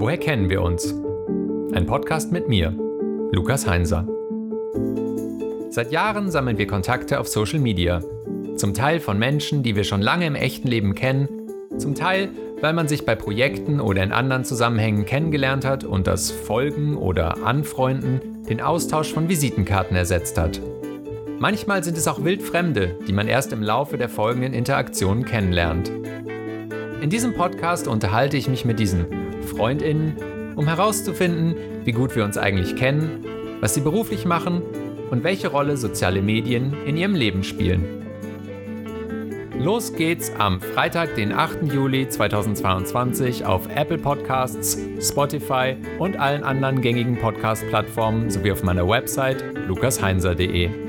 Woher kennen wir uns? Ein Podcast mit mir, Lukas Heinser. Seit Jahren sammeln wir Kontakte auf Social Media. Zum Teil von Menschen, die wir schon lange im echten Leben kennen, zum Teil, weil man sich bei Projekten oder in anderen Zusammenhängen kennengelernt hat und das Folgen oder Anfreunden den Austausch von Visitenkarten ersetzt hat. Manchmal sind es auch Wildfremde, die man erst im Laufe der folgenden Interaktionen kennenlernt. In diesem Podcast unterhalte ich mich mit diesen Freundinnen, um herauszufinden, wie gut wir uns eigentlich kennen, was sie beruflich machen und welche Rolle soziale Medien in ihrem Leben spielen. Los geht's am Freitag, den 8. Juli 2022 auf Apple Podcasts, Spotify und allen anderen gängigen Podcast-Plattformen sowie auf meiner Website lukasheinser.de.